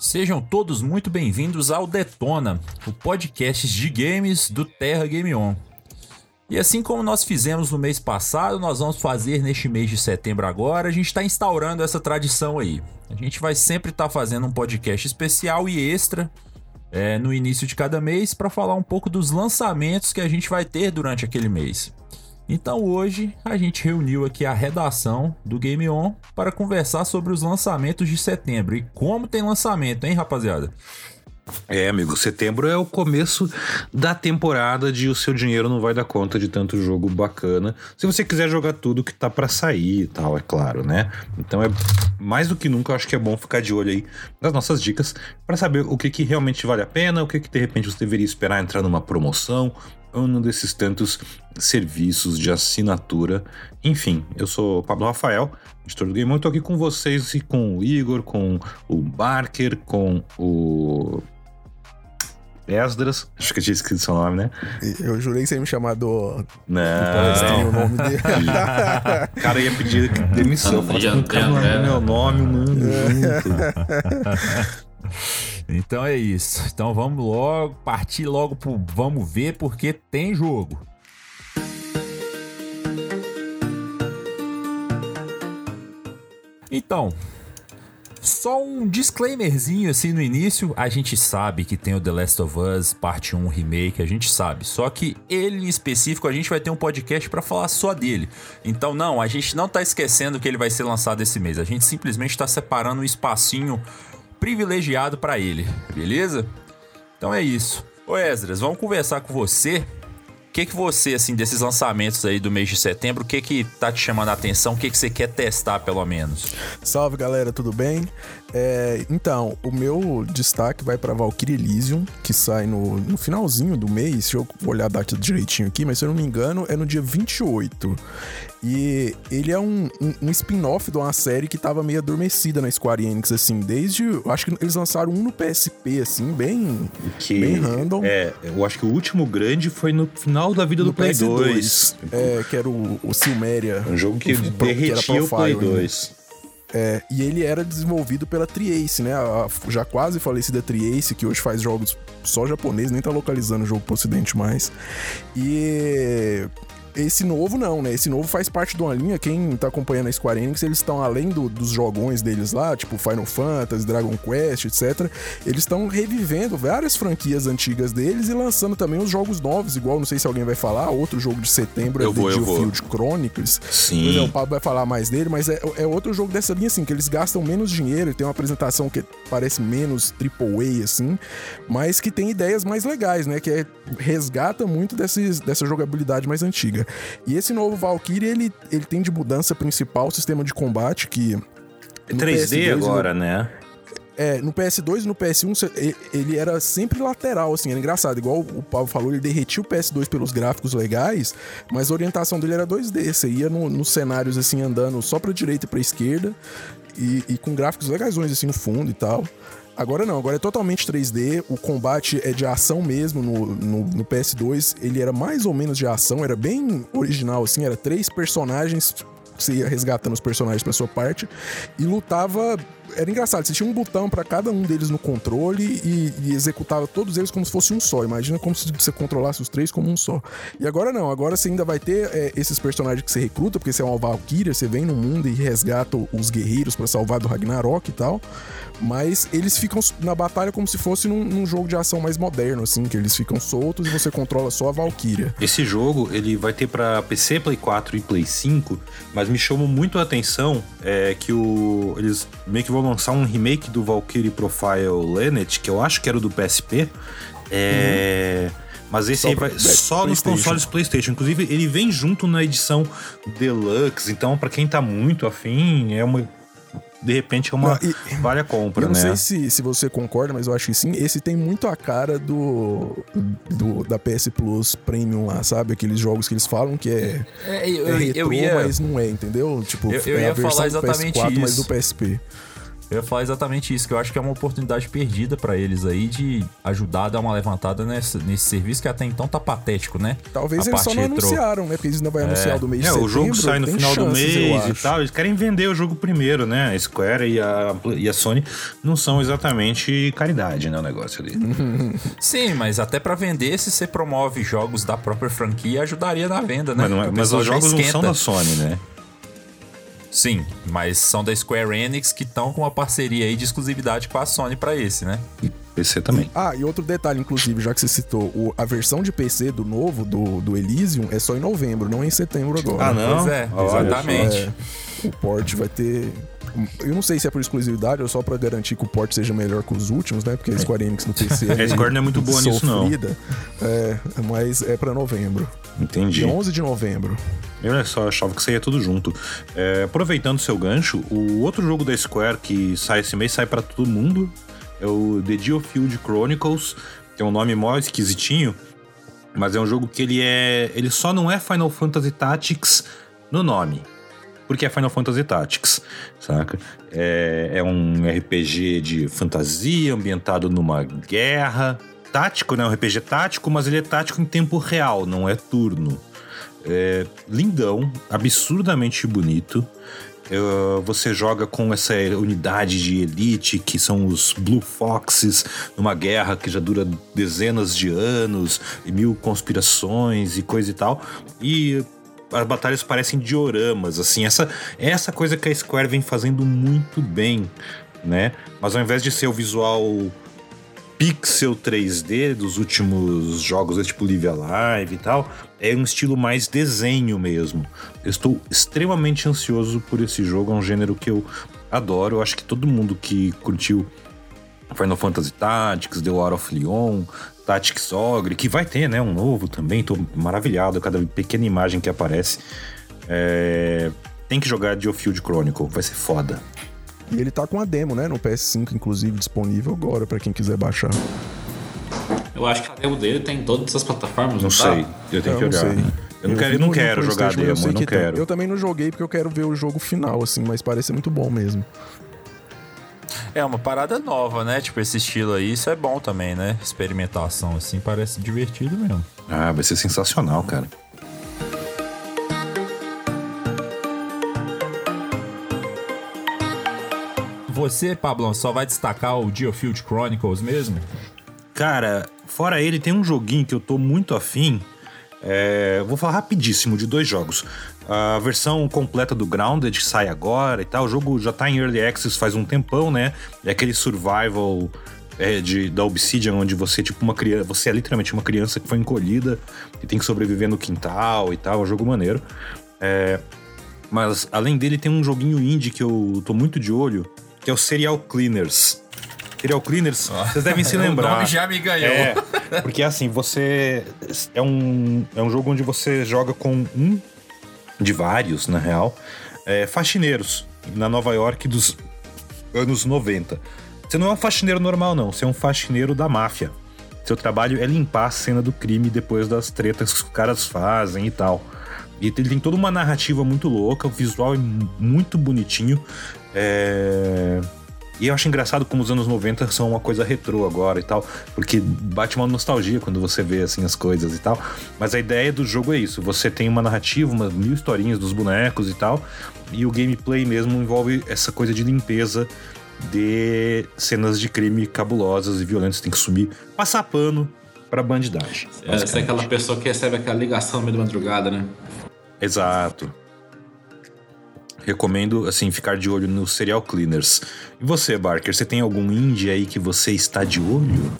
Sejam todos muito bem-vindos ao Detona, o podcast de games do Terra Game On. E assim como nós fizemos no mês passado, nós vamos fazer neste mês de setembro agora. A gente está instaurando essa tradição aí. A gente vai sempre estar tá fazendo um podcast especial e extra é, no início de cada mês para falar um pouco dos lançamentos que a gente vai ter durante aquele mês. Então hoje a gente reuniu aqui a redação do Game On para conversar sobre os lançamentos de setembro. E como tem lançamento, hein, rapaziada? É, amigo, setembro é o começo da temporada de o seu dinheiro não vai dar conta de tanto jogo bacana. Se você quiser jogar tudo que tá para sair e tal, é claro, né? Então é mais do que nunca, acho que é bom ficar de olho aí nas nossas dicas para saber o que, que realmente vale a pena, o que, que de repente você deveria esperar entrar numa promoção, um desses tantos serviços de assinatura. Enfim, eu sou Pablo Rafael, editor do Game On, estou aqui com vocês e com o Igor, com o Barker, com o Esdras, acho que eu tinha escrito seu nome, né? Eu jurei que você ia me chamar do. Não. o nome dele. o cara ia pedir demissão. Fala, não, não, é meu nome, mano. Então é isso. Então vamos logo partir logo pro vamos ver porque tem jogo. Então, só um disclaimerzinho assim no início, a gente sabe que tem o The Last of Us Parte 1 Remake, a gente sabe. Só que ele em específico a gente vai ter um podcast para falar só dele. Então não, a gente não tá esquecendo que ele vai ser lançado esse mês. A gente simplesmente tá separando um espacinho privilegiado para ele, beleza? Então é isso. Ô Esdras, vamos conversar com você. O que, que você, assim, desses lançamentos aí do mês de setembro, o que que tá te chamando a atenção? O que que você quer testar, pelo menos? Salve, galera, tudo bem? É, então, o meu destaque vai para Valkyrie Elysium, que sai no, no finalzinho do mês. Deixa eu olhar a data direitinho aqui, mas se eu não me engano, é no dia 28. E ele é um, um, um spin-off de uma série que tava meio adormecida na Square Enix, assim, desde. Acho que eles lançaram um no PSP, assim, bem. Que, bem random. É, eu acho que o último grande foi no final da vida no do Play PS2. 2. É, que era o, o Silmeria. Um jogo que o, derretia o Play 2. É, e ele era desenvolvido pela Triace, né? A, a já quase falecida Triace, que hoje faz jogos só japonês, nem tá localizando o jogo pro ocidente mais. E esse novo não, né? Esse novo faz parte de uma linha, quem tá acompanhando a Square Enix, eles estão além do, dos jogões deles lá, tipo Final Fantasy, Dragon Quest, etc. Eles estão revivendo várias franquias antigas deles e lançando também os jogos novos, igual, não sei se alguém vai falar, outro jogo de setembro eu é vou, The. Geofield Chronicles. Sim. É, o Pablo vai falar mais dele, mas é, é outro jogo dessa linha, assim, que eles gastam menos dinheiro, tem uma apresentação que parece menos AAA, assim, mas que tem ideias mais legais, né? Que é, resgata muito desses, dessa jogabilidade mais antiga. E esse novo Valkyrie, ele, ele tem de mudança principal o sistema de combate que. É no 3D PS2 agora, né? É, no PS2 e no PS1 cê- e- ele era sempre lateral, assim, era engraçado. Igual o Paulo falou, ele derretia o PS2 pelos gráficos legais, mas a orientação dele era 2D. Você ia no- nos cenários, assim, andando só pra direita e pra esquerda, e, e com gráficos legaisões, assim, no fundo e tal. Agora não, agora é totalmente 3D, o combate é de ação mesmo no, no, no PS2, ele era mais ou menos de ação, era bem original, assim, era três personagens você ia resgatando os personagens pra sua parte e lutava. Era engraçado, você tinha um botão pra cada um deles no controle e, e executava todos eles como se fosse um só. Imagina como se você controlasse os três como um só. E agora não, agora você ainda vai ter é, esses personagens que você recruta, porque você é uma Valkyria, você vem no mundo e resgata os guerreiros pra salvar do Ragnarok e tal. Mas eles ficam na batalha como se fosse num, num jogo de ação mais moderno, assim, que eles ficam soltos e você controla só a Valkyria. Esse jogo, ele vai ter pra PC, Play 4 e Play 5, mas me chamou muito a atenção é, que o, eles meio que vão lançar um remake do Valkyrie Profile Lineage, que eu acho que era o do PSP. É... Mas esse Só aí vai só nos PlayStation. consoles PlayStation. Inclusive, ele vem junto na edição Deluxe. Então, pra quem tá muito afim, é uma. De repente é uma. Não, e- vale a compra, Eu não né? sei se, se você concorda, mas eu acho que sim. Esse tem muito a cara do, do da PS Plus Premium lá, sabe? Aqueles jogos que eles falam que é, É, é eu, retrô, eu ia. mas não é, entendeu? Tipo, Eu- eu é ia a versão falar do exatamente PS4, mas isso. do PSP. Eu ia falar exatamente isso, que eu acho que é uma oportunidade perdida pra eles aí de ajudar a dar uma levantada nesse, nesse serviço que até então tá patético, né? Talvez A eles só não retrô. anunciaram, né? Porque eles ainda vai anunciar do mês de É, setembro. o jogo sai no final do chances, eu mês e tal. Eles querem vender o jogo primeiro, né? A Square e a, e a Sony não são exatamente caridade, né? O negócio ali. Sim, mas até pra vender, se você promove jogos da própria franquia, ajudaria na venda, né? Mas, não é- mas os jogos não são da Sony, né? Sim, mas são da Square Enix que estão com uma parceria aí de exclusividade com a Sony pra esse, né? E PC também. Ah, e outro detalhe, inclusive, já que você citou, o- a versão de PC do novo, do, do Elysium, é só em novembro, não é em setembro agora. Ah, não? Pois é, exatamente. É, o port vai ter. Eu não sei se é por exclusividade ou só pra garantir que o port seja melhor que os últimos, né? Porque a Square Enix no PC A Square não é muito boa nisso, não. sofrida. É, mas é pra novembro. Entendi. Dia 11 de novembro. Eu olha só, achava que saía tudo junto. É, aproveitando o seu gancho, o outro jogo da Square que sai esse mês, sai pra todo mundo, é o The Geofield Chronicles. Tem um nome mó esquisitinho, mas é um jogo que ele é. Ele só não é Final Fantasy Tactics no nome. Porque é Final Fantasy Tactics, saca? É, é um RPG de fantasia ambientado numa guerra. Tático, né? Um RPG tático, mas ele é tático em tempo real, não é turno. É lindão, absurdamente bonito. É, você joga com essa unidade de elite que são os Blue Foxes numa guerra que já dura dezenas de anos e mil conspirações e coisa e tal. E as batalhas parecem dioramas, assim, essa essa coisa que a Square vem fazendo muito bem, né? Mas ao invés de ser o visual pixel 3D dos últimos jogos, né, tipo Live Alive e tal, é um estilo mais desenho mesmo. Eu estou extremamente ansioso por esse jogo, é um gênero que eu adoro. Eu acho que todo mundo que curtiu Final Fantasy Tactics, The War of Leon, Tactics Ogre, que vai ter, né, um novo também, tô maravilhado cada pequena imagem que aparece. É, Tem que jogar Geofield Chronicle, vai ser foda. E ele tá com a demo, né? No PS5, inclusive, disponível agora pra quem quiser baixar. Eu acho que a demo dele tem em todas as plataformas, Não não, sei, tá? eu tenho Eu que não olhar. sei. Eu não quero, eu não no- no quero jogar demo, eu sei não que tem. quero. Eu também não joguei porque eu quero ver o jogo final, assim, mas parece ser muito bom mesmo. É uma parada nova, né? Tipo, esse estilo aí, isso é bom também, né? Experimentação, assim, parece divertido mesmo. Ah, vai ser sensacional, cara. Você, Pablão, só vai destacar o Geofield Chronicles mesmo? Cara, fora ele, tem um joguinho que eu tô muito afim. É, vou falar rapidíssimo de dois jogos. A versão completa do Grounded que sai agora e tal. O jogo já tá em Early Access faz um tempão, né? É aquele survival é, de, da Obsidian, onde você, tipo, uma criança. Você é literalmente uma criança que foi encolhida e tem que sobreviver no quintal e tal. É um jogo maneiro. É, mas além dele, tem um joguinho indie que eu tô muito de olho, que é o Serial Cleaners. Serial Cleaners, vocês devem se lembrar. O nome já me ganhou. É, porque assim, você. É um, é um jogo onde você joga com um de vários, na real, é, faxineiros na Nova York dos anos 90. Você não é um faxineiro normal, não. Você é um faxineiro da máfia. Seu trabalho é limpar a cena do crime depois das tretas que os caras fazem e tal. E ele tem toda uma narrativa muito louca, o visual é muito bonitinho. É... E eu acho engraçado como os anos 90 são uma coisa retrô agora e tal, porque bate uma nostalgia quando você vê assim as coisas e tal. Mas a ideia do jogo é isso: você tem uma narrativa, umas mil historinhas dos bonecos e tal, e o gameplay mesmo envolve essa coisa de limpeza de cenas de crime cabulosas e violentas. Tem que sumir, passar pano pra bandidagem. É, Essa é aquela pessoa que recebe aquela ligação no meio da madrugada, né? Exato. Recomendo, assim, ficar de olho no Serial Cleaners. E você, Barker, você tem algum indie aí que você está de olho?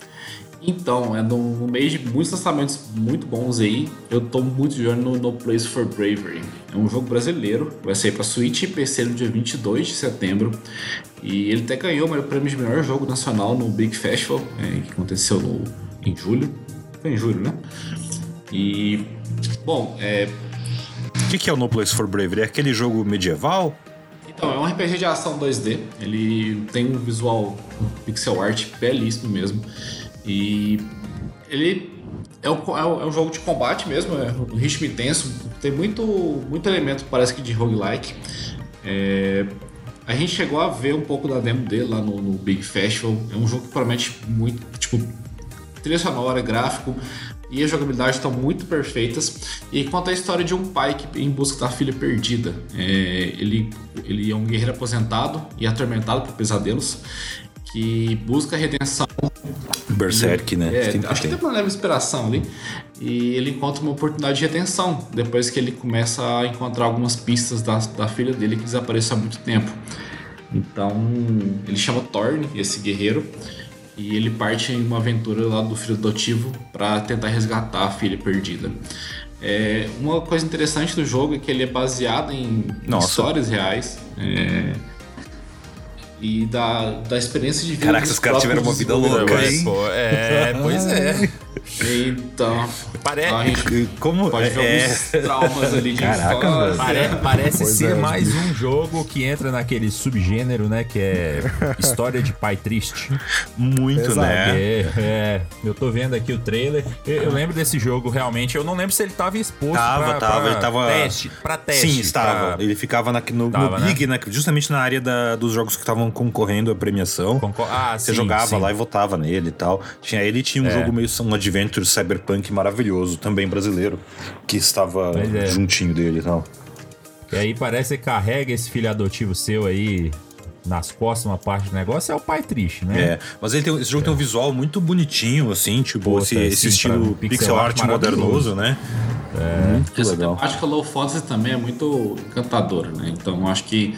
Então, é no, mês de muitos lançamentos muito bons aí. Eu tô muito de olho no No Place for Bravery. É um jogo brasileiro, vai sair pra Switch e PC no dia 22 de setembro. E ele até ganhou o prêmio de melhor jogo nacional no Big Festival, é, que aconteceu no, em julho. Foi em julho, né? E, bom, é, O que, que é o No Place for Bravery? É aquele jogo medieval? Então, é um RPG de ação 2D. Ele tem um visual pixel art belíssimo mesmo. E ele é um, é é um jogo de combate mesmo, é um ritmo intenso. Tem muito, muito elemento, parece que de roguelike. É, a gente chegou a ver um pouco da demo dele lá no, no Big Festival. É um jogo que promete muito, tipo, trilha sonora, gráfico e a jogabilidade estão muito perfeitas. E conta a história de um pai que, em busca da filha perdida. É, ele, ele é um guerreiro aposentado e atormentado por pesadelos que busca redenção. Berserk, né? É, acho que tem uma leve inspiração ali. E ele encontra uma oportunidade de retenção depois que ele começa a encontrar algumas pistas da, da filha dele que desapareceu há muito tempo. Então ele chama Thorn, esse guerreiro, e ele parte em uma aventura lá do filho adotivo para tentar resgatar a filha perdida. É, uma coisa interessante do jogo é que ele é baseado em, em histórias reais. É, e da, da experiência de vida. Caraca, os caras tiveram uma vida louca, hein? Pô, é, pois é. Então. Parece. Como pode ver é... alguns traumas ali de Caraca, infância. Pare- parece Pois ser é, mais bicho. um jogo que entra naquele subgênero, né? Que é história de pai triste. Muito, Exato. né? É, é, eu tô vendo aqui o trailer. Eu, eu lembro desse jogo realmente. Eu não lembro se ele tava exposto Tava, pra, tava, pra ele tava. teste, pra teste. Sim, estava. pra- Ele ficava na, no, Tava, no né? Big, né? Justamente na área da- dos jogos que estavam concorrendo à premiação. Concor- Ah, Você sim, jogava sim. lá e votava nele e tal. Tinha ele tinha um É. jogo meio um adventure cyberpunk maravilhoso, também brasileiro, que estava é. juntinho dele e tal. E aí parece que carrega esse filho adotivo seu aí nas costas, uma parte do negócio, é o pai triste, né? É, mas ele tem, esse jogo tem um visual muito bonitinho, assim, tipo, Pô, esse, tá, esse estilo pixel, pixel art art modernoso, né? É. Muito Essa legal. temática low fantasy também é muito encantadora, né? Então acho que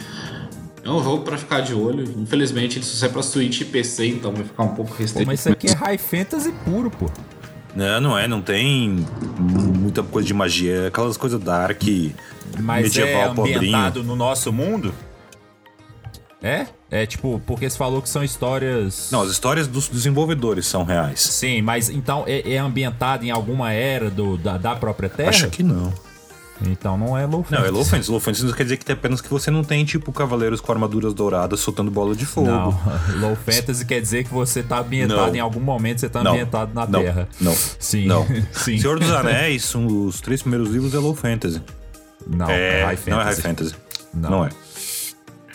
é um jogo pra ficar de olho. Infelizmente ele só sai pra Switch e PC, então vai ficar um pouco Pô, restrito. mas isso aqui é high fantasy puro, pô. Não, não é, não tem muita coisa de magia, é aquelas coisas dark, Mas medieval é pobrinho. ambientado no nosso mundo? É? É tipo, porque você falou que são histórias. Não, as histórias dos desenvolvedores são reais. Sim, mas então é, é ambientado em alguma era do, da, da própria Terra? Acho que não. Então não é low Não, é low fantasy. Low fantasy não quer dizer que tem apenas que você não tem, tipo, cavaleiros com armaduras douradas soltando bola de fogo. Não, low fantasy quer dizer que você tá ambientado Não. em algum momento, você tá Não. ambientado na Não. Terra. Não. Sim. Não. Sim. Senhor dos Anéis, são os três primeiros livros é low fantasy. Não, é, high fantasy. não é high fantasy. Não. Não, é.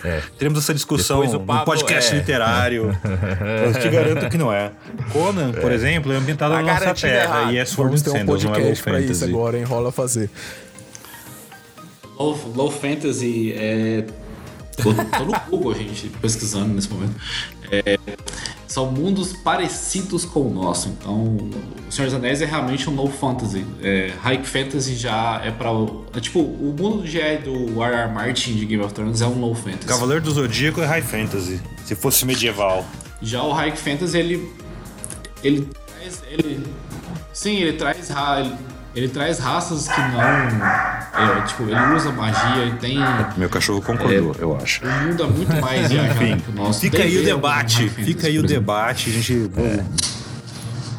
É. Teremos essa discussão Depois no podcast é. literário. Eu te garanto que não é. Conan, por exemplo, é ambientado Tá na nossa garantido terra errado. e é Sword Vamos ter um Sandals, não é low podcast pra isso fantasy. agora, hein? Rola fazer. Low, low fantasy é. Tô, tô no Google, gente, pesquisando nesse momento. É, são mundos parecidos com o nosso. Então, o Senhor dos Anéis é realmente um low fantasy. É, high fantasy já é pra. o- É, tipo, o mundo já é do R.R. Martin de Game of Thrones é um low fantasy. Cavaleiro do Zodíaco é high fantasy. Se fosse medieval. Já o High Fantasy, ele. Ele traz. Ele, sim, ele traz. ra- Ele, ele traz raças que não. é, tipo, ele usa magia, ele tem. Meu cachorro concordou, eu acho. O mundo é muito mais viajado que o nosso. fica aí o é debate. Fantasy, Fica aí o por debate. A gente.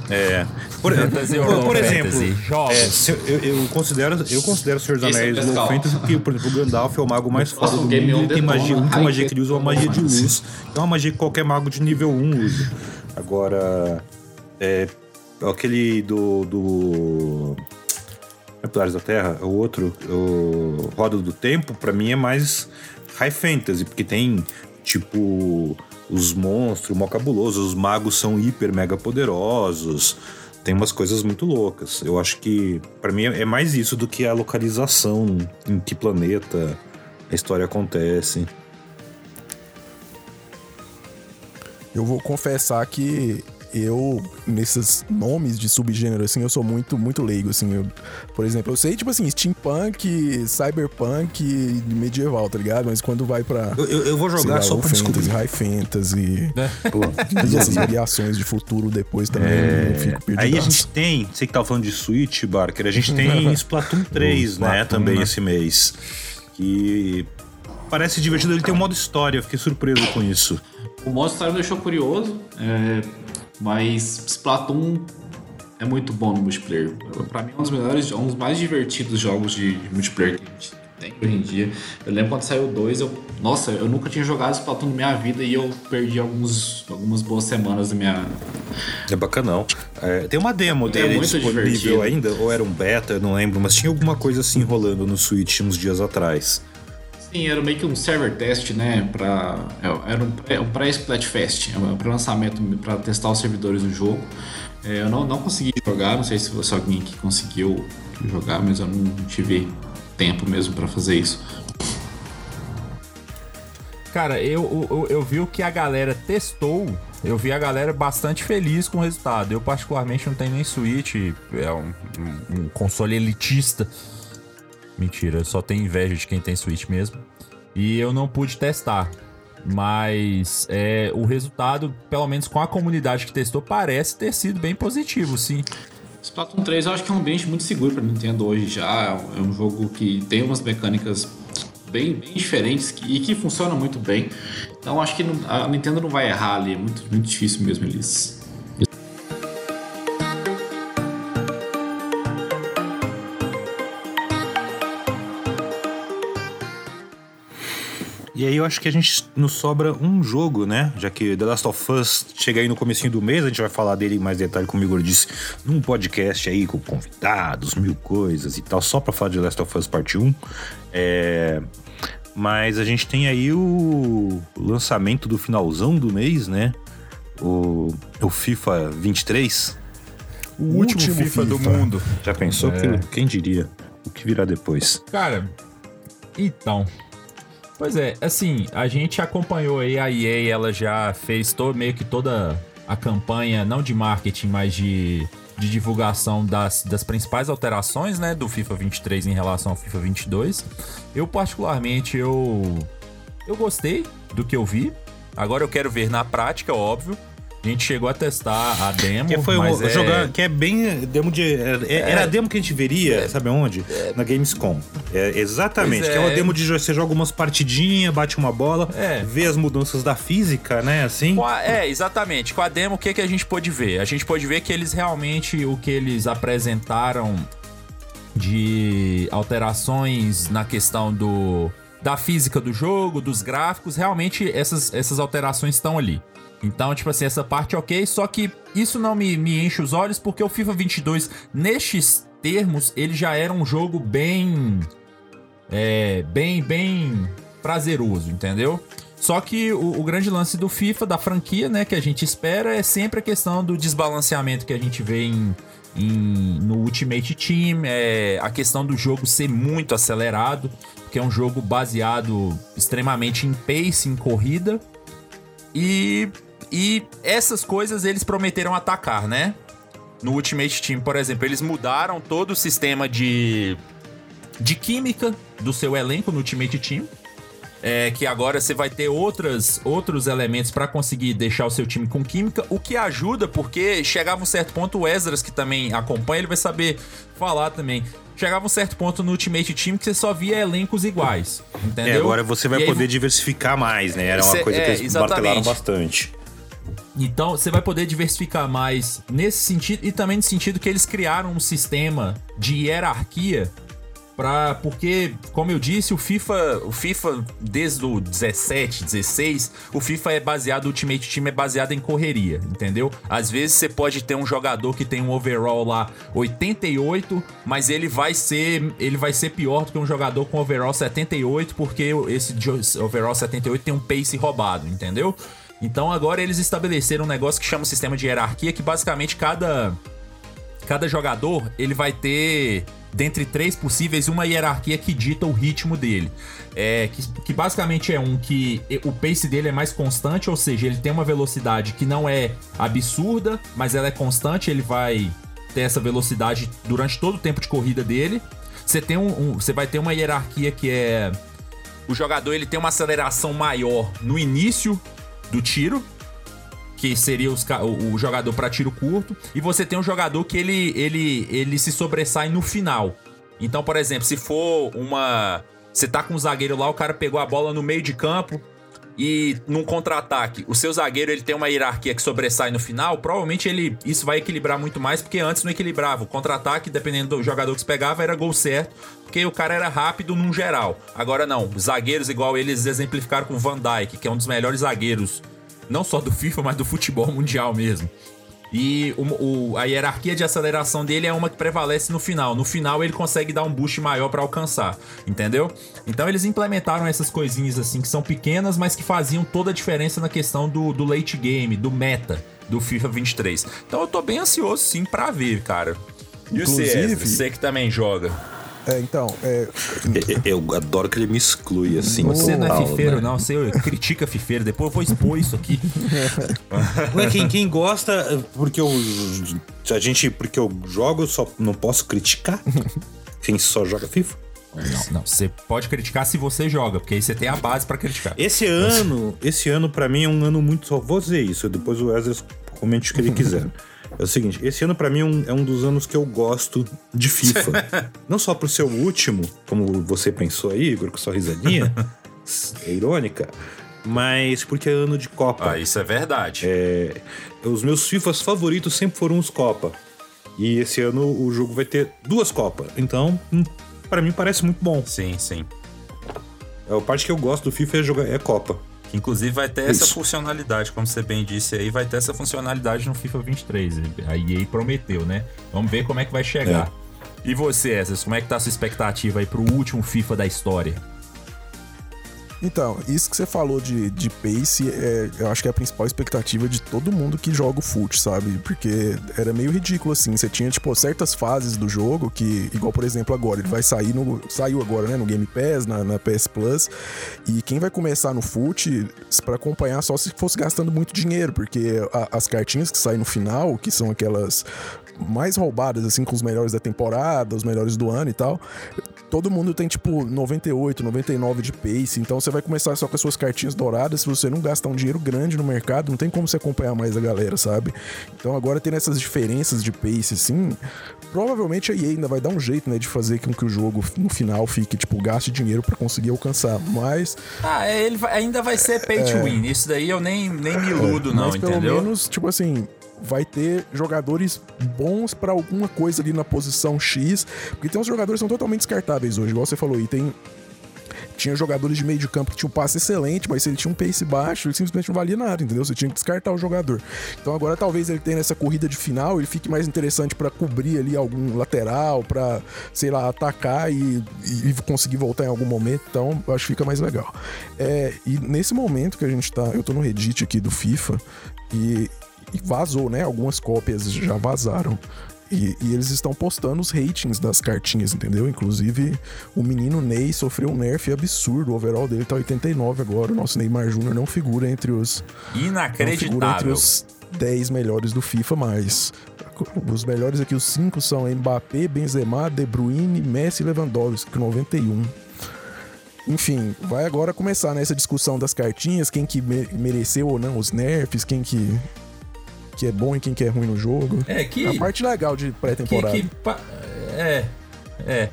É. Por, ou por, low por exemplo, é, eu, eu- considero, eu considero o Senhor dos é Anéis low pescal. fantasy porque, por exemplo, o Gandalf é o mago mais foda do mundo. Ele tem magia, a única magia que ele usa é uma magia de luz. É uma magia que qualquer mago de nível 1 usa. Agora, é, aquele do. do é Pilares da Terra, o outro, o Roda do Tempo, pra mim é mais high fantasy, porque tem, tipo, os monstros mó cabulosos, os magos são hiper mega poderosos, tem umas coisas muito loucas. Eu acho que, pra mim, é mais isso do que a localização, em que planeta a história acontece. Eu vou confessar que eu, nesses nomes de subgênero, assim, eu sou muito, muito leigo, assim. Eu, por exemplo, eu sei, tipo assim, steampunk, cyberpunk e medieval, tá ligado? Mas quando vai pra... Eu, eu- eu vou sei jogar lá, só pra fantasy, descobrir. high fantasy Pô, e essas variações de futuro depois também, eu fico perdido. É, Aí a gente tem, você que tava falando de Switch, Barker, a gente tem Splatoon 3, né, Splatoon, também né? esse mês. Que parece divertido, ele tem um modo história, eu fiquei surpreso com isso. O modo história me deixou curioso, é, mas Splatoon é muito bom no multiplayer. Pra mim é um dos melhores, é um dos mais divertidos jogos de, de multiplayer que a gente tem hoje em dia. Eu lembro quando saiu o 2, eu, nossa, eu nunca tinha jogado Splatoon na minha vida e eu perdi alguns, algumas boas semanas da minha. É bacanão. É, tem uma demo É dele muito disponível divertido. ainda, ou era um beta, eu não lembro, mas tinha alguma coisa assim rolando no Switch uns dias atrás. Sim, era meio que um server test, né? Pra, é, era um, pré, pré-Splatfest, um pré-lançamento para testar os servidores do jogo. É, eu não, não consegui jogar, não sei se você alguém que conseguiu jogar, mas eu não tive tempo mesmo para fazer isso. Cara, eu, eu, eu vi o que a galera testou. Eu vi a galera bastante feliz com o resultado. Eu, particularmente, não tenho nem Switch. É um, um console elitista. Mentira, só tenho inveja de quem tem Switch mesmo. E eu não pude testar. Mas é, o resultado, pelo menos com a comunidade que testou, parece ter sido bem positivo, sim. Splatoon 3 eu acho que é um ambiente muito seguro para Nintendo hoje já. É um jogo que tem umas mecânicas bem, bem diferentes e que funcionam muito bem. Então acho que a Nintendo não vai errar ali. É muito, muito difícil mesmo eles E aí eu acho que a gente nos sobra um jogo, né? Já que The Last of Us chega aí no comecinho do mês, a gente vai falar dele em mais detalhe, como o Igor disse, num podcast aí com convidados, mil coisas e tal, só pra falar de The Last of Us Parte 1. É... Mas a gente tem aí o lançamento do finalzão do mês, né? O, o FIFA 23. O, o último, último FIFA, FIFA, do mundo. Já pensou? É. Que, quem diria? O que virá depois? Cara, então, Pois é, assim, a gente acompanhou aí a EA, ela já fez todo, meio que toda a campanha, não de marketing, mas de, de divulgação das, das principais alterações, né, do FIFA 23 em relação ao FIFA 22. Eu, particularmente, eu, eu gostei do que eu vi. Agora eu quero ver na prática, óbvio. A gente chegou a testar a demo. Que foi mas um, é... jogar, que é bem demo de. É, é, era a demo que a gente veria, é, sabe onde? É. Na Gamescom. É, exatamente. Que é uma demo de você joga umas partidinhas, bate uma bola, vê as mudanças da física, né? Assim. A, é, exatamente. Com a demo, o que, que a gente pôde ver? A gente pôde ver que eles realmente, o que eles apresentaram de alterações na questão do da física do jogo, dos gráficos, realmente essas, essas alterações estão ali. Então, tipo assim, essa parte é ok, só que isso não me, me enche os olhos porque o FIFA 22, nestes termos, ele já era um jogo bem. É, bem, bem prazeroso, entendeu? Só que o, o, grande lance do FIFA, da franquia, né, que a gente espera, é sempre a questão do desbalanceamento que a gente vê em, em, no Ultimate Team, é a questão do jogo ser muito acelerado, porque é um jogo baseado extremamente em pace, em corrida. E e essas coisas eles prometeram atacar, né? No Ultimate Team, por exemplo, eles mudaram todo o sistema de, de química do seu elenco no Ultimate Team. É, que agora você vai ter outras, outros elementos para conseguir deixar o seu time com química, o que ajuda porque chegava um certo ponto, o Esdras, que também acompanha, ele vai saber falar também. Chegava um certo ponto no Ultimate Team que você só via elencos iguais, entendeu? É, agora você vai poder diversificar mais, né? Era uma cê, coisa que é, eles exatamente. martelaram bastante. Então você vai poder diversificar mais nesse sentido e também no sentido que eles criaram um sistema de hierarquia para porque, como eu disse, o FIFA, o FIFA desde o 17, 16, o FIFA é baseado, o Ultimate Team é baseado em correria, entendeu? Às vezes você pode ter um jogador que tem um overall lá 88, mas ele vai ser, ele vai ser pior do que um jogador com overall 78, porque esse overall 78 tem um pace roubado, entendeu? Então agora eles estabeleceram um negócio que chama sistema de hierarquia, que basicamente cada cada jogador ele vai ter dentre três possíveis uma hierarquia que dita o ritmo dele. É, que, que basicamente é um que o pace dele é mais constante, ou seja, ele tem uma velocidade que não é absurda, mas ela é constante, ele vai ter essa velocidade durante todo o tempo de corrida dele. Você tem um, um você vai ter uma hierarquia que é o jogador ele tem uma aceleração maior no início do tiro, que seria os, o, o, jogador para tiro curto, e você tem um jogador que ele, ele, ele se sobressai no final. Então, por exemplo, se for uma. Você tá com um zagueiro lá, o cara pegou a bola no meio de campo e num contra-ataque, o seu zagueiro ele tem uma hierarquia que sobressai no final, provavelmente ele isso vai equilibrar muito mais, porque antes não equilibrava. O contra-ataque, dependendo do jogador que se pegava, era gol certo, porque o cara era rápido num geral. Agora não, zagueiros igual eles exemplificaram com o Van Dijk, que é um dos melhores zagueiros não só do FIFA, mas do futebol mundial mesmo. E o, o, a hierarquia de aceleração dele é uma que prevalece no final. No final ele consegue dar um boost maior para alcançar, entendeu? Então eles implementaram essas coisinhas assim que são pequenas, mas que faziam toda a diferença na questão do, do late game, do meta do FIFA 23. Então eu tô bem ansioso sim para ver, cara. E Inclusive, você, você que também joga. É, então, é, Eu adoro que ele me exclui assim. Você não é total, fifeiro, né? não. Você critica fifeiro. Depois eu vou expor isso aqui. Ué, quem, quem gosta, porque eu. A gente. Porque eu jogo, eu só não posso criticar. Quem só joga FIFA? Não, não. Você pode criticar se você joga, porque aí você tem a base pra criticar. Esse ano, esse ano pra mim é um ano muito. Só vou dizer isso, depois o Wesley comente o que ele quiser. É o seguinte, esse ano pra mim é um, é um dos anos que eu gosto de FIFA. Não só por ser o último, como você pensou aí, Igor, com sua risadinha é irônica, mas porque é ano de Copa. Ah, isso é verdade. É, os meus FIFAs favoritos sempre foram os Copa. E esse ano o jogo vai ter duas Copas. Então, hum, pra mim parece muito bom. Sim, sim. A parte que eu gosto do FIFA é jogar é Copa. Que inclusive vai ter essa Isso. funcionalidade, como você bem disse aí, vai ter essa funcionalidade no FIFA 23. A EA prometeu, né? Vamos ver como é que vai chegar. E você, Essas, como é que tá a sua expectativa aí pro último FIFA da história? Então, isso que você falou de, de pace, é, eu acho que é a principal expectativa de todo mundo que joga o FUT, sabe? Porque era meio ridículo assim. Você tinha, tipo, certas fases do jogo que, igual, por exemplo, agora, ele vai sair no. Saiu agora, né? No Game Pass, na, na PS Plus. E quem vai começar no FUT pra acompanhar só se fosse gastando muito dinheiro, porque a- as cartinhas que saem no final, que são aquelas mais roubadas, assim, com os melhores da temporada, os melhores do ano e tal. Todo mundo tem, tipo, 98, 99 de pace. Então você vai começar só com as suas cartinhas douradas. Se você não gastar um dinheiro grande no mercado, não tem como você acompanhar mais a galera, sabe? Então agora tendo essas diferenças de pace, assim, provavelmente a EA ainda vai dar um jeito, né, de fazer com que o jogo no final fique, tipo, gaste dinheiro pra conseguir alcançar. Mas, Ah, é, ele vai- ainda vai ser pay to win. Isso daí eu nem, nem me iludo, não, mas pelo entendeu? menos, tipo assim, vai ter jogadores bons pra alguma coisa ali na posição X, porque tem uns jogadores que são totalmente descartáveis hoje, igual você falou, e tem tinha jogadores de meio de campo que tinham um passe excelente, mas se ele tinha um pace baixo, ele simplesmente não valia nada, entendeu? Você tinha que descartar o jogador. Então agora talvez ele tenha essa corrida de final, ele fique mais interessante pra cobrir ali algum lateral, pra, sei lá, atacar e, e conseguir voltar em algum momento. Então acho que fica mais legal. É, e nesse momento que a gente tá, eu tô no Reddit aqui do FIFA e, e vazou, né? Algumas cópias já vazaram. E, e eles estão postando os ratings das cartinhas, entendeu? Inclusive, o menino Ney sofreu um nerf absurdo. O overall dele tá 89 agora. O nosso Neymar Júnior não figura entre os. Não figura entre Inacreditável. os 10 melhores do FIFA, mas. Os melhores aqui, os 5 são Mbappé, Benzema, De Bruyne, Messi e Lewandowski, com 91. Enfim, vai agora começar nessa discussão das cartinhas, quem que me- mereceu ou não os nerfs, quem que, que é bom e quem que é ruim no jogo. É que. A parte legal de que, pré-temporada. que pa- é, é.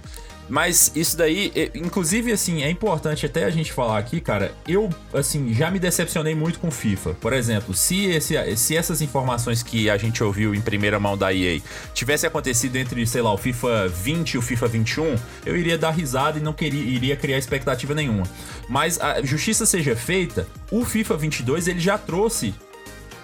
Mas isso daí, inclusive, assim, é importante até a gente falar aqui, cara. Eu, assim, já me decepcionei muito com FIFA. Por exemplo, se, esse, se essas informações que a gente ouviu em primeira mão da EA tivesse acontecido entre, sei lá, o FIFA 20 e o FIFA 21, eu iria dar risada e não queria, iria criar expectativa nenhuma. Mas a justiça seja feita, o FIFA 22 ele já trouxe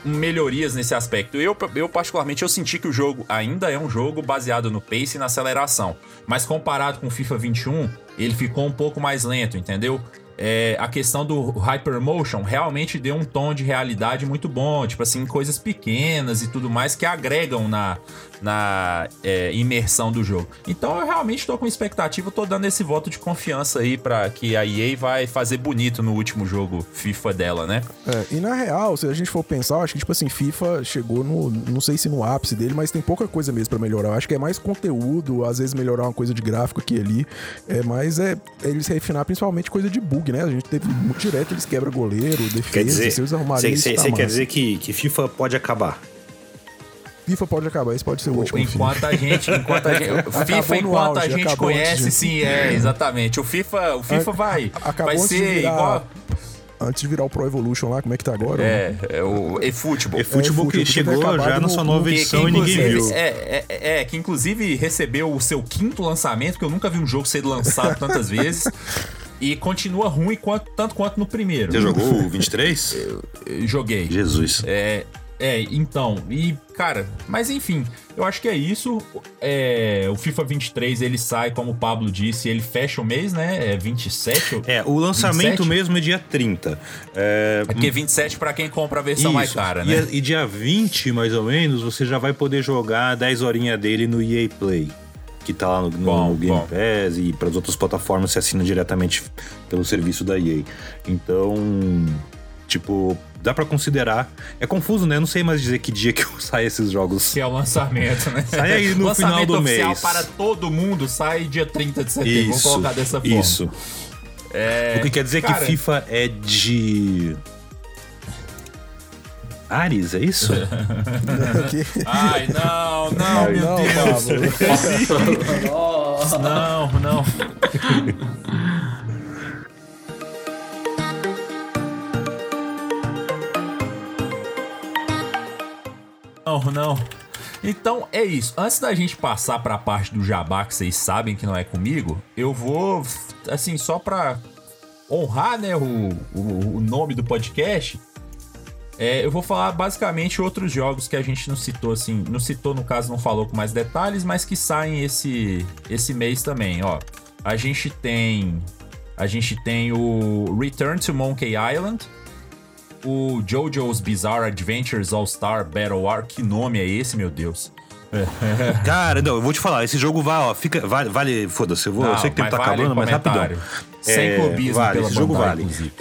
melhorias nesse aspecto. Eu, eu, particularmente, eu senti que o jogo ainda é um jogo baseado no pace e na aceleração. Mas comparado com o FIFA 21, ele ficou um pouco mais lento, entendeu? É, a questão do Hypermotion realmente deu um tom de realidade muito bom. Tipo assim, coisas pequenas e tudo mais que agregam na, na é, imersão do jogo. Então eu realmente tô com expectativa, tô dando esse voto de confiança aí para que a EA vai fazer bonito no último jogo FIFA dela, né? É, e na real, se a gente for pensar, acho que, tipo assim, FIFA chegou no. Não sei se no ápice dele, mas tem pouca coisa mesmo pra melhorar. Eu acho que é mais conteúdo, às vezes melhorar uma coisa de gráfico aqui e ali. É, mas é eles refinar principalmente coisa de bug, né? A gente teve muito direto, eles quebram goleiro, defesa, Quer dizer, se eles arrumarem isso, tá você quer dizer que, que FIFA pode acabar? FIFA pode acabar, esse pode ser o último. Enquanto a gente, enquanto a gente, FIFA enquanto a auge, gente acabou antes conhece, de- sim, é, exatamente. O FIFA, o FIFA vai, Acabou vai de ser virar- igual Antes de virar o Pro Evolution lá, como é que tá agora? é, é o eFootball. É futebol que futebol que chegou já na sua nova Que- que edição e ninguém viu. É, é, é, que inclusive recebeu o seu quinto lançamento, que eu nunca vi um jogo ser lançado tantas vezes. E continua ruim quanto, tanto quanto no primeiro. Você jogou o 23? Eu Joguei. Jesus. É, É, então, e, cara, mas enfim, eu acho que é isso. É, o FIFA 23 ele sai, como o Pablo disse, ele fecha o mês, né? É 27. É, o lançamento 27? mesmo é dia 30. É, É porque 27 pra quem compra a versão mais isso. cara, E, né? e dia 20, mais ou menos, você já vai poder jogar 10 horinhas dele no EA Play. Que tá lá no, no Bom, Game bom. Pass e para as outras plataformas você assina diretamente pelo serviço da EA. Então, tipo, dá pra considerar. É confuso, né? Eu não sei mais dizer que dia que sai esses jogos. Que é o lançamento, né? Sai aí no lançamento final do oficial mês. para todo mundo sai dia 30 de setembro. Vamos Isso. colocar dessa forma. Isso. É, O que quer dizer cara, que FIFA é de. Ares, é isso? Ai, não, não, meu não, Deus. Não, não. Não, não. Então é isso. Antes da gente passar pra parte do jabá que vocês sabem que não é comigo, eu vou, assim, só pra honrar, né, o, o, o nome do podcast, é, eu vou falar basicamente outros jogos que a gente não citou, assim, não citou no caso, não falou com mais detalhes, mas que saem esse, esse mês também, ó. A gente tem, a gente tem o Return to Monkey Island, o JoJo's Bizarre Adventures All Star Battle War, que nome é esse, meu Deus? Cara, não, eu vou te falar, esse jogo vai, ó, fica, vale, vale foda-se, eu, vou, eu sei que o tempo tá vale acabando, mas rapidão. Sem É, clubismo vale, esse jogo Bandai, vale.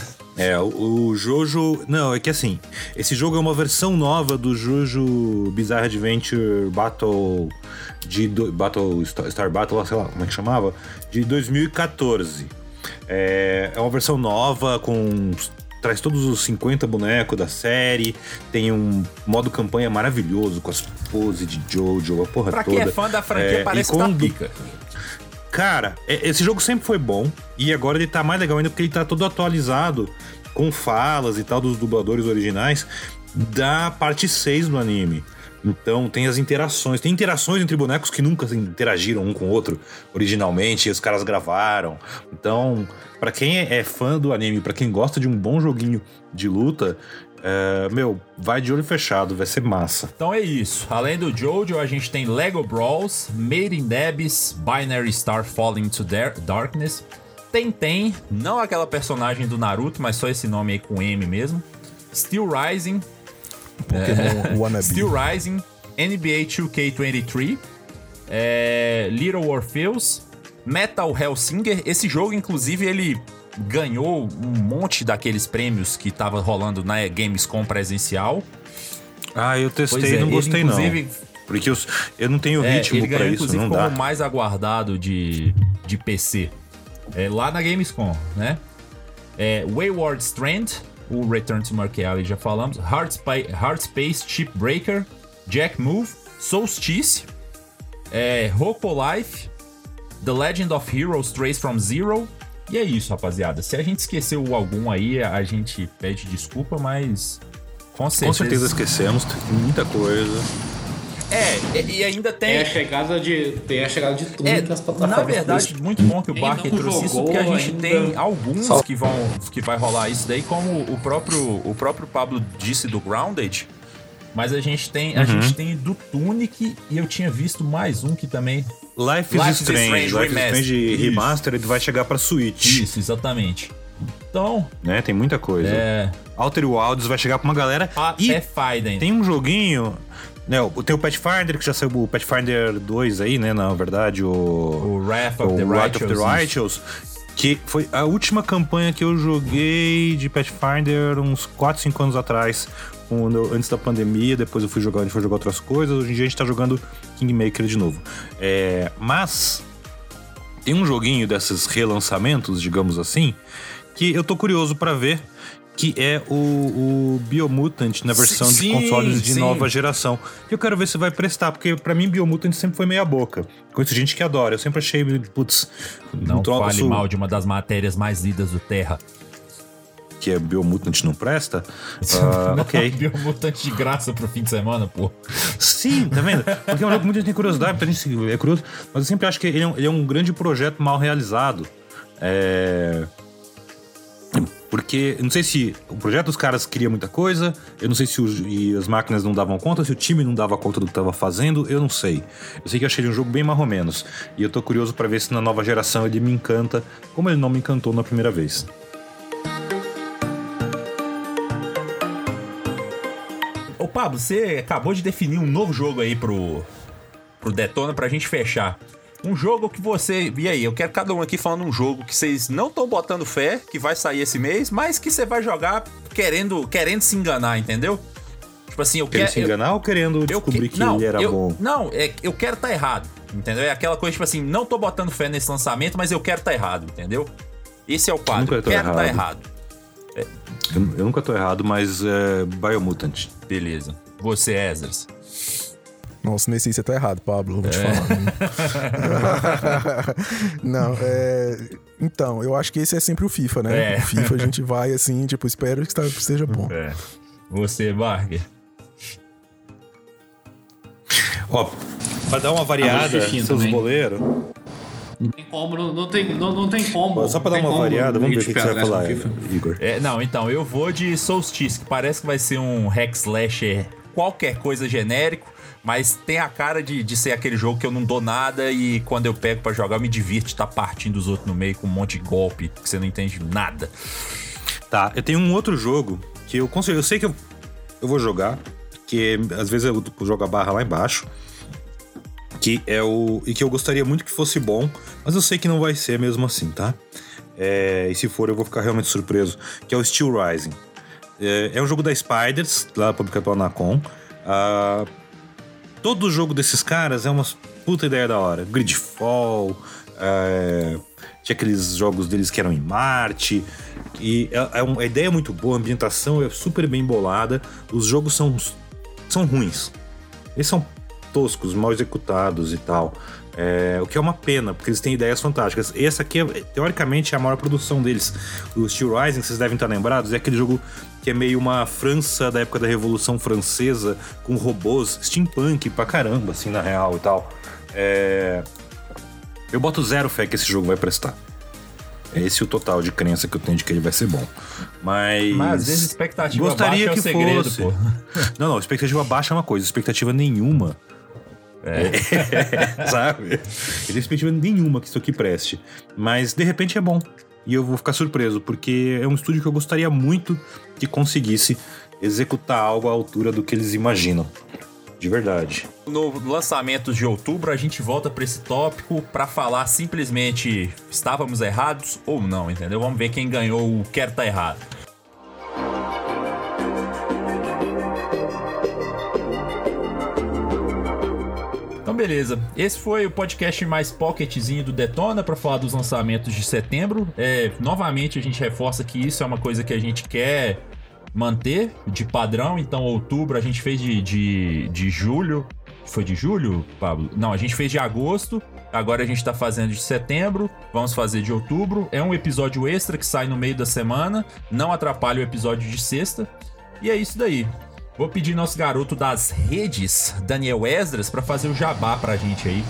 É, o, Jojo. Não, é que assim, esse jogo é uma versão nova do Jojo Bizarre Adventure Battle. De. do- Battle. Star, Battle, sei lá como é que chamava. De 2014. É, é uma versão nova com. Traz todos os 50 bonecos da série. Tem um modo campanha maravilhoso com as poses de Jojo, a porra Pra toda. quem é fã da franquia, É, parece e tá pica. Cara, é- esse jogo sempre foi bom e agora ele tá mais legal ainda porque ele tá todo atualizado com falas e tal dos dubladores originais da parte 6 do anime. Então tem as interações, tem interações entre bonecos que nunca interagiram um com o outro originalmente, e os caras gravaram. Então, pra quem é fã do anime, pra quem gosta de um bom joguinho de luta, é, meu, vai de olho fechado, vai ser massa. Então é isso. Além do Jojo, a gente tem Lego Brawls, Made in Abyss, Binary Star Falling to Dar- Darkness, Tenten, não aquela personagem do Naruto, mas só esse nome aí com M mesmo, Steel Rising, Pokémon Wannabe. Steel Rising, NBA 2K23, é, Little Orpheus, Metal Hellsinger. Esse jogo, inclusive, ele ganhou um monte daqueles prêmios que tava rolando na Gamescom presencial. Ah, eu testei e é, não ele, gostei não. inclusive, Porque eu, eu não tenho É, ritmo ele ganhou, isso, inclusive, não como dá. o mais aguardado de, de PC. É, lá na Gamescom, né? É, Wayward Strand, o Return to Monkey Island, já falamos. Hard, Spa- Hard Space Chip Breaker, Jack Move, Solstice, é, Roco Life, The Legend of Heroes Trace from Zero. E é isso, rapaziada. Se a gente esqueceu algum aí, a gente pede desculpa, mas com certeza. Com certeza esquecemos, tem muita coisa. É, e- ainda Tem a tem. chegada de, tem a chegada de tudo É, nas plataformas. na verdade, muito bom que o Barker trouxe isso, jogou porque a gente ainda, tem alguns só- que vão que vai rolar isso daí, como o próprio o próprio Pablo disse do Grounded. Mas a gente tem a Uhum. gente tem do Tunic e eu tinha visto mais um que também Life is Life is Strange, Strange Life is. Strange. Remastered vai chegar pra Switch, isso exatamente. Então, né? Tem muita coisa. é Outer Wilds vai chegar pra uma galera a e Pathfinder. tem um joguinho, né? Tem o Pathfinder que já saiu o Pathfinder 2 aí, né, na verdade, o o Wrath of o the Wrath of the Righteous, que foi a última campanha que eu joguei de Pathfinder uns 4, 5 anos atrás, quando antes da pandemia, depois eu fui jogar, a gente foi jogar outras coisas, hoje em dia a gente tá jogando Kingmaker de novo. É, mas tem um joguinho desses relançamentos, digamos assim, que eu tô curioso pra ver, que é o, o Biomutant na versão Sim, de consoles de sim. nova geração. Eu quero ver se vai prestar, porque pra mim Biomutant sempre foi meia boca. Conheço gente que adora, eu sempre achei, putz, Não um troço fale mal de uma das matérias mais lidas do Terra. Que é Biomutant não presta. Ah, ok. Biomutante de graça pro fim de semana, pô. Sim, tá vendo? Porque é um jogo que muita gente tem curiosidade, muita gente é curioso, mas eu sempre acho que ele é um, ele é um grande projeto mal realizado. É... Porque eu não sei se o projeto dos caras queria muita coisa, eu não sei se os, e as máquinas não davam conta, se o time não dava conta do que estava fazendo, eu não sei. Eu sei que eu achei ele um jogo bem marromenos. E eu tô curioso para ver se na nova geração ele me encanta, como ele não me encantou na primeira vez. Pablo, você acabou de definir um novo jogo aí pro, pro Detona pra gente fechar. Um jogo que você. E aí, eu quero cada um aqui falando um jogo que vocês não estão botando fé, que vai sair esse mês, mas que você vai jogar querendo, querendo se enganar, entendeu? Tipo assim, eu quero. se enganar eu, ou querendo descobrir que, que não, ele era eu, bom? Não, é, eu quero estar tá errado, entendeu? É aquela coisa, tipo assim, não tô botando fé nesse lançamento, mas eu quero estar tá errado, entendeu? Esse é o quadro. Eu quero estar tá errado. É. Eu, eu, nunca tô errado, mas é Biomutant. Beleza. Você, Ezras. Nossa, nesse você tá errado, Pablo, vou te é. falar. Não, é. Então, eu acho que esse é sempre o FIFA, né? É. O FIFA a gente vai assim, tipo, espero que esteja bom. É. Você, Barger. Ó, pra dar uma variada, seus goleiros. Não tem como, não, não, tem, não, não tem como. Só pra dar uma variada, vamos ver o que, que você vai falar, Igor. É, não, então, eu vou de Solstice, que parece que vai ser um hack slasher, qualquer coisa genérico. Mas tem a cara de, de ser aquele jogo que eu não dou nada e quando eu pego para jogar eu me divirto de estar tá partindo os outros no meio com um monte de golpe que você não entende nada. Tá, eu tenho um outro jogo que eu consigo. Eu sei que eu, eu vou jogar, que às vezes eu jogo a barra lá embaixo. Que é o. E que eu gostaria muito que fosse bom, mas eu sei que não vai ser mesmo assim, tá? É, e se for, eu vou ficar realmente surpreso. Que é o Steel Rising. É, é um jogo da Spiders, lá publicado pela Nacon. Uh, todo jogo desses caras é uma puta ideia da hora. Gridfall, é, tinha aqueles jogos deles que eram em Marte. E é, é uma, a ideia é muito boa, a ambientação é super bem bolada. Os jogos são, são ruins. Eles são toscos, mal executados e tal. É, o que é uma pena, porque eles têm ideias fantásticas. Essa aqui, é, teoricamente, é a maior produção deles. O Steel Rising, vocês devem estar lembrados, é aquele jogo que é meio uma França da época da Revolução Francesa, com robôs, steampunk pra caramba, assim, na real e tal. É... Eu boto zero fé que esse jogo vai prestar. É esse o total de crença que eu tenho de que ele vai ser bom. Mas. Mas às vezes expectativa Gostaria baixa que é o segredo, fosse. pô. Não, não, expectativa baixa é uma coisa, expectativa nenhuma é. Sabe? Tem expectativa nenhuma que isso aqui preste. Mas de repente é bom. E eu vou ficar surpreso, porque é um estúdio que eu gostaria muito que conseguisse executar algo à altura do que eles imaginam. De verdade. No lançamento de outubro, a gente volta para esse tópico para falar simplesmente estávamos errados ou não, entendeu? Vamos ver quem ganhou o Quer Tá Errado. Então, beleza. Esse foi o podcast mais pocketzinho do Detona para falar dos lançamentos de setembro. É, novamente, a gente reforça que isso é uma coisa que a gente quer manter de padrão. Então, outubro a gente fez de, de, de julho. Foi de julho, Pablo? Não, a gente fez de agosto. Agora a gente tá fazendo de setembro. Vamos fazer de outubro. É um episódio extra que sai no meio da semana. Não atrapalha o episódio de sexta. E é isso daí. Vou pedir nosso garoto das redes, Daniel Esdras, para fazer o jabá pra gente aí.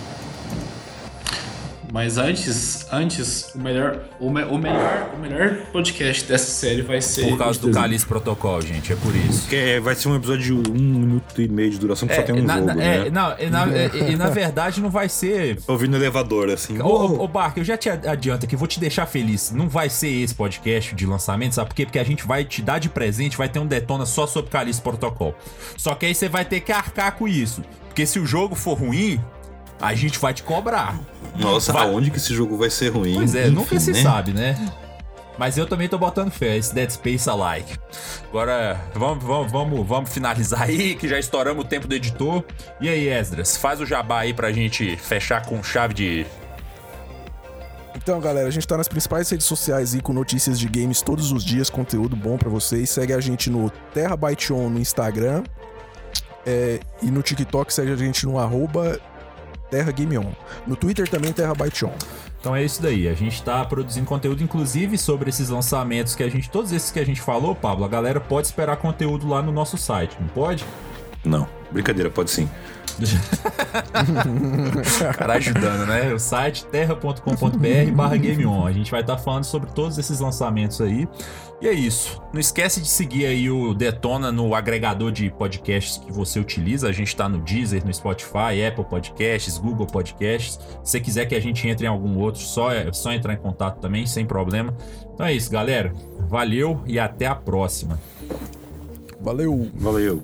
Mas antes, antes o melhor, o, me, o, melhor, o melhor podcast dessa série vai ser. Por causa do Calice Protocol, gente, é por isso. Que é, vai ser um episódio de um minuto e meio de duração que é, só tem um na, jogo, é, né? Não, e na, e, na verdade não vai ser. Ouvindo elevador, assim. Ô, ô, eu já te adianto aqui, vou te deixar feliz. Não vai ser esse podcast de lançamento, sabe por quê? Porque a gente vai te dar de presente, vai ter um detona só sobre Calice Protocol. Só que aí você vai ter que arcar com isso. Porque se o jogo for ruim, a gente vai te cobrar. Nossa, vai... aonde que esse jogo vai ser ruim? Pois é, Enfim, nunca se né? sabe, né? Mas eu também tô botando fé, esse Dead Space alike. Agora, vamos, vamos, vamos, vamos finalizar aí, que já estouramos o tempo do editor. E aí, Esdras, faz o jabá aí pra gente fechar com chave de. Então, galera, a gente tá nas principais redes sociais aí com notícias de games todos os dias, conteúdo bom para vocês. Segue a gente no Terabyte On no Instagram. É, e no TikTok segue a gente no arroba Terra Game On. No Twitter também Terra Byte On. Então é isso daí. A gente está produzindo conteúdo, inclusive, sobre esses lançamentos que a gente. Todos esses que a gente falou, Pablo, a galera pode esperar conteúdo lá no nosso site, não pode? Não. Brincadeira, pode sim. cara ajudando, né? O site terra.com.br barra Game On. A gente vai estar tá falando sobre todos esses lançamentos aí. E é isso. Não esquece de seguir aí o Detona no agregador de podcasts que você utiliza. A gente está no Deezer, no Spotify, Apple Podcasts, Google Podcasts. Se você quiser que a gente entre em algum outro, só é só entrar em contato também, sem problema. Então é isso, galera. Valeu e até a próxima. Valeu. Valeu.